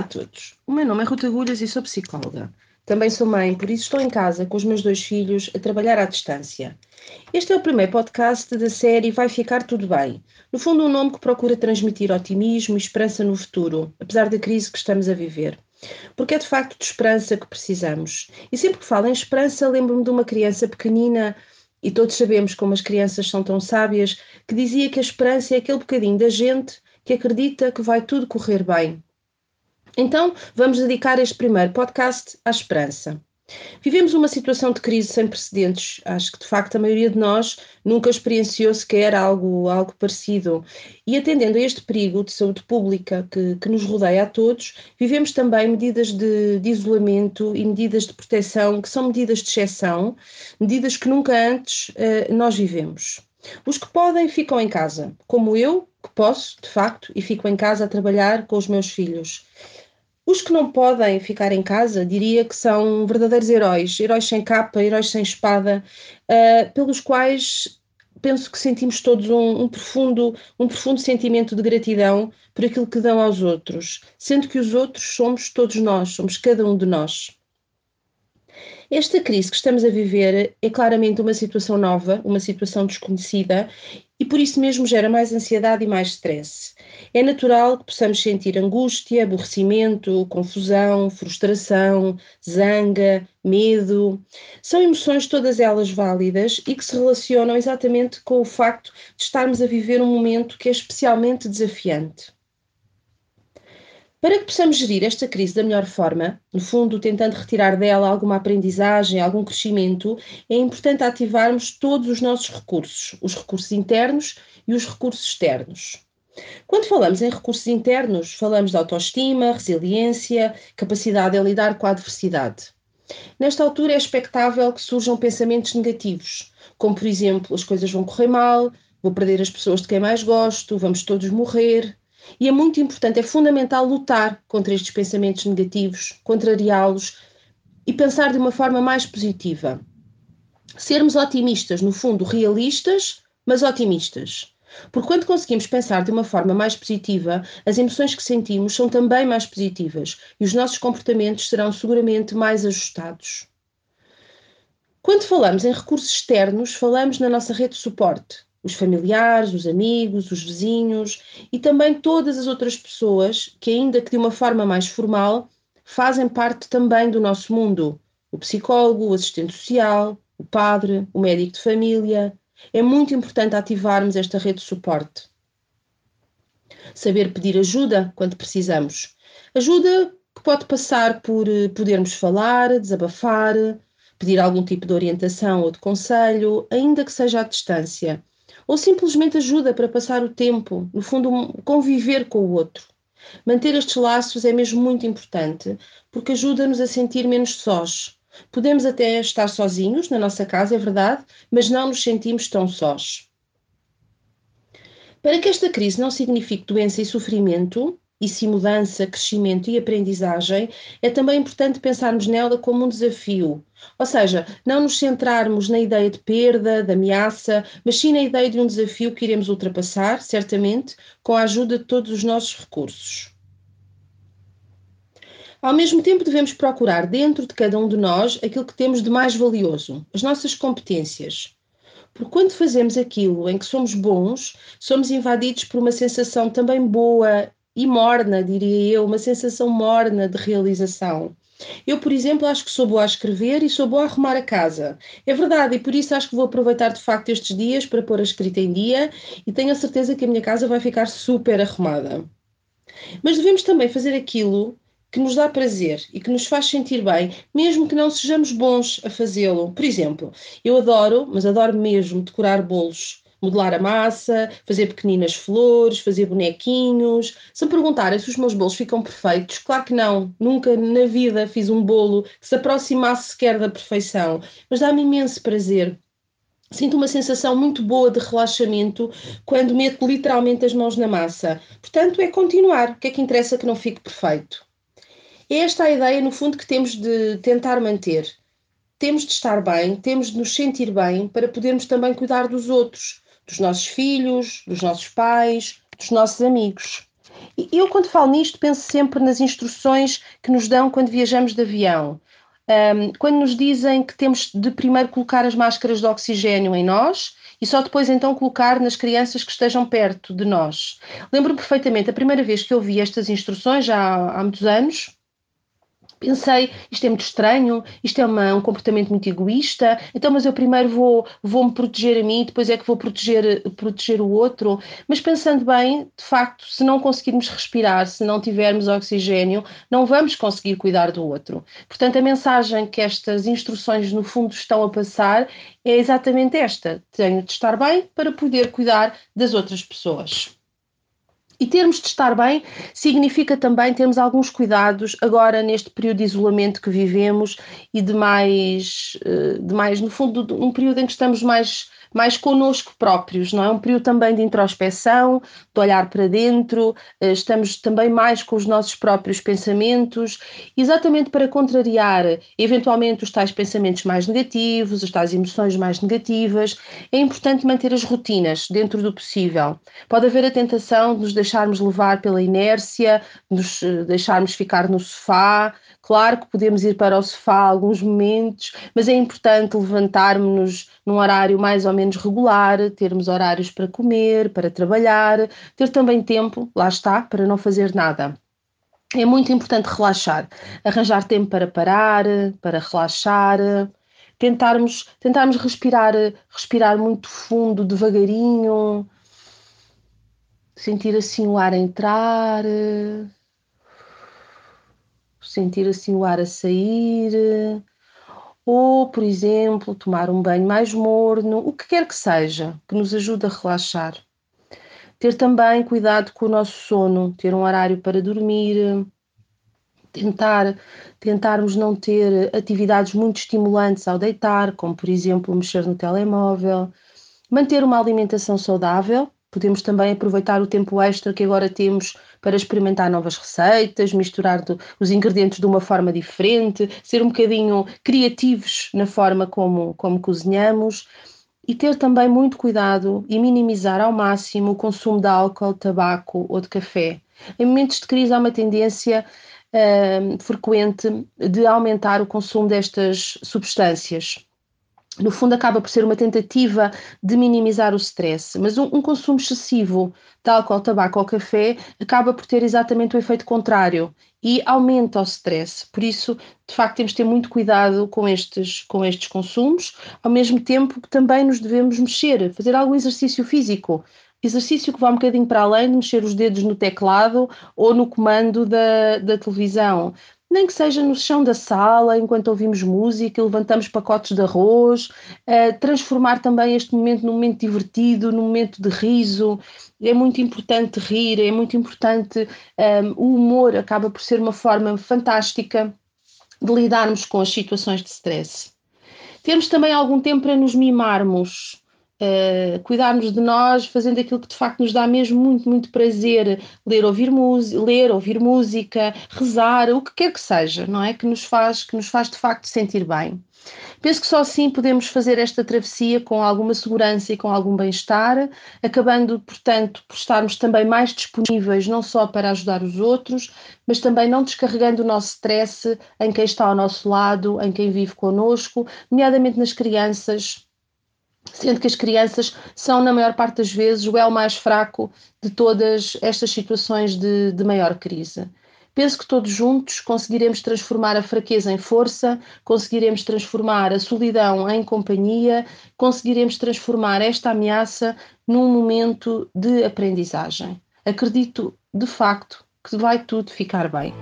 a todos. O meu nome é Ruta Agulhas e sou psicóloga. Também sou mãe, por isso estou em casa com os meus dois filhos a trabalhar à distância. Este é o primeiro podcast da série Vai Ficar Tudo Bem. No fundo, um nome que procura transmitir otimismo e esperança no futuro, apesar da crise que estamos a viver. Porque é de facto de esperança que precisamos. E sempre que falo em esperança, lembro-me de uma criança pequenina, e todos sabemos como as crianças são tão sábias, que dizia que a esperança é aquele bocadinho da gente que acredita que vai tudo correr bem. Então, vamos dedicar este primeiro podcast à esperança. Vivemos uma situação de crise sem precedentes. Acho que, de facto, a maioria de nós nunca experienciou sequer algo, algo parecido. E atendendo a este perigo de saúde pública que, que nos rodeia a todos, vivemos também medidas de, de, isolamento e medidas de proteção que são medidas de exceção, medidas que nunca antes uh, nós vivemos. Os que podem ficam em casa, como eu, que posso, de facto, e fico em casa a trabalhar com os meus filhos. Os que não podem ficar em casa, diria que são verdadeiros heróis, heróis sem capa, heróis sem espada, uh, pelos quais penso que sentimos todos um, um, profundo, um profundo sentimento de gratidão por aquilo que dão aos outros, sendo que os outros somos todos nós, somos cada um de nós. Esta crise que estamos a viver é claramente uma situação nova, uma situação desconhecida e por isso mesmo gera mais ansiedade e mais stress. É natural que possamos sentir angústia, aborrecimento, confusão, frustração, zanga, medo. São emoções todas elas válidas e que se relacionam exatamente com o facto de estarmos a viver um momento que é especialmente desafiante. Para que possamos gerir esta crise da melhor forma, no fundo tentando retirar dela alguma aprendizagem, algum crescimento, é importante ativarmos todos os nossos recursos, os recursos internos e os recursos externos. Quando falamos em recursos internos, falamos de autoestima, resiliência, capacidade de lidar com a adversidade. Nesta altura é expectável que surjam pensamentos negativos, como por exemplo, as coisas vão correr mal, vou perder as pessoas de quem mais gosto, vamos todos morrer, e é muito importante, é fundamental lutar contra estes pensamentos negativos, contrariá-los e pensar de uma forma mais positiva. Sermos otimistas, no fundo, realistas, mas otimistas. Porque quando conseguimos pensar de uma forma mais positiva, as emoções que sentimos são também mais positivas e os nossos comportamentos serão seguramente mais ajustados. Quando falamos em recursos externos, falamos na nossa rede de suporte, os familiares, os amigos, os vizinhos e também todas as outras pessoas que, ainda que de uma forma mais formal, fazem parte também do nosso mundo. O psicólogo, o assistente social, o padre, o médico de família. É muito importante ativarmos esta rede de suporte. Saber pedir ajuda quando precisamos. Ajuda que pode passar por eh, podermos falar, desabafar, pedir algum tipo de orientação ou de conselho, ainda que seja à distância ou simplesmente ajuda para passar o tempo, no fundo, conviver com o outro. Manter estes laços é mesmo muito importante, porque ajuda-nos a sentir menos sós. Podemos até estar sozinhos na nossa casa, é verdade, mas não nos sentimos tão sós. Para que esta crise não signifique doença e sofrimento, e se mudança, crescimento e aprendizagem, é também importante pensarmos nela como um desafio. Ou seja, não nos centrarmos na ideia de perda, de ameaça, mas sim na ideia de um desafio que iremos ultrapassar, certamente, com a ajuda de todos os nossos recursos. Ao mesmo tempo, devemos procurar dentro de cada um de nós aquilo que temos de mais valioso, as nossas competências. Porque quando fazemos aquilo em que somos bons, somos invadidos por uma sensação também boa e morna, diria eu, uma sensação morna de realização. Eu, por exemplo, acho que sou boa a escrever e sou boa a arrumar a casa. É verdade, e por isso acho que vou aproveitar de facto estes dias para pôr a escrita em dia e tenho a certeza que a minha casa vai ficar super arrumada. Mas devemos também fazer aquilo que nos dá prazer e que nos faz sentir bem, mesmo que não sejamos bons a fazê-lo. Por exemplo, eu adoro, mas adoro mesmo, decorar bolos modelar a massa, fazer pequeninas flores, fazer bonequinhos. Se me perguntarem se os meus bolos ficam perfeitos, claro que não. Nunca na vida fiz um bolo que se aproximasse sequer da perfeição, mas dá-me imenso prazer. Sinto uma sensação muito boa de relaxamento quando meto literalmente as mãos na massa. Portanto, é continuar. O que é que interessa que não fique perfeito? É esta a ideia, no fundo, que temos de tentar manter. Temos de estar bem, temos de nos sentir bem para podermos também cuidar dos outros dos nossos filhos, dos nossos pais, dos nossos amigos. E eu, quando falo nisto, penso sempre nas instruções que nos dão quando viajamos de avião. Um, quando nos dizem que temos de primeiro colocar as máscaras de oxigênio em nós e só depois então colocar nas crianças que estejam perto de nós. Lembro-me perfeitamente, a primeira vez que eu vi estas instruções, já há, há muitos anos, pensei, isto é muito estranho, isto é uma, um comportamento muito egoísta, então mas eu primeiro vou, vou me proteger a mim, depois é que vou proteger, proteger o outro. Mas pensando bem, de facto, se não conseguirmos respirar, se não tivermos oxigênio, não vamos conseguir cuidar do outro. Portanto, a mensagem que estas instruções no fundo estão a passar é exatamente esta: tenho de estar bem para poder cuidar das outras pessoas. E termos de estar bem significa também termos alguns cuidados agora neste período de isolamento que vivemos e de mais, eh, de mais no fundo, um período em que estamos mais mais connosco próprios, não é? Um período também de introspeção, de olhar para dentro, eh, estamos também mais com os nossos próprios pensamentos, exatamente para contrariar eventualmente os tais pensamentos mais negativos, as tais emoções mais negativas. É importante manter as rotinas dentro do possível. Pode haver a tentação de nos deixarmos levar pela inércia, de nos eh, deixarmos ficar no sofá, Claro que podemos ir para o sofá alguns momentos, mas é importante levantarmos-nos num horário mais ou menos regular, termos horários para comer, para trabalhar, ter também tempo, lá está, para não fazer nada. É muito importante relaxar, arranjar tempo para parar, para relaxar, tentarmos, tentarmos respirar, respirar muito fundo, devagarinho, sentir assim o ar entrar sentir assim o ar a sair, ou, por exemplo, tomar um banho mais morno, o que quer que seja, que nos ajude a relaxar. Ter também cuidado com o nosso sono, ter um horário para dormir, tentar tentarmos não ter atividades muito estimulantes ao deitar, como por exemplo mexer no telemóvel, manter uma alimentação saudável, podemos também aproveitar o tempo extra que agora temos para experimentar novas receitas, misturar do, os ingredientes de uma forma diferente, ser um bocadinho criativos na forma como, como cozinhamos e ter também muito cuidado e minimizar ao máximo o consumo de álcool, tabaco ou de café. Em momentos de crise há uma tendência uh, frequente de aumentar o consumo destas substâncias no fundo acaba por ser uma tentativa de minimizar o stress, mas um, um, consumo excessivo de álcool, tabaco ou café acaba por ter exatamente o efeito contrário e aumenta o stress. Por isso, de facto, temos de ter muito cuidado com estes, com estes consumos, ao mesmo tempo que também nos devemos mexer, fazer algum exercício físico. Exercício que vá um bocadinho para além de mexer os dedos no teclado ou no comando da, da televisão nem que seja no chão da sala, enquanto ouvimos música, levantamos pacotes de arroz, uh, transformar também este momento num momento divertido, num momento de riso. É muito importante rir, é muito importante. Um, ehm, o humor acaba por ser uma forma fantástica de lidarmos com as situações de stress. Temos também algum tempo para nos mimarmos, uh, cuidarmos de nós, fazendo aquilo que de facto nos dá mesmo muito, muito prazer, ler, ouvir, ler, ouvir música, rezar, o que quer que seja, não é? Que nos faz, que nos faz de facto sentir bem. Penso que só assim podemos fazer esta travessia com alguma segurança e com algum bem-estar, acabando, portanto, por estarmos também mais disponíveis não só para ajudar os outros, mas também não descarregando o nosso stress em quem está ao nosso lado, em quem vive connosco, nomeadamente nas crianças, sendo que as crianças são, na maior parte das vezes, o elo mais fraco de todas estas situações de, de maior crise. Penso que todos juntos conseguiremos transformar a fraqueza em força, conseguiremos transformar a solidão em companhia, conseguiremos transformar esta ameaça num momento de aprendizagem. Acredito, de facto, que vai tudo ficar bem.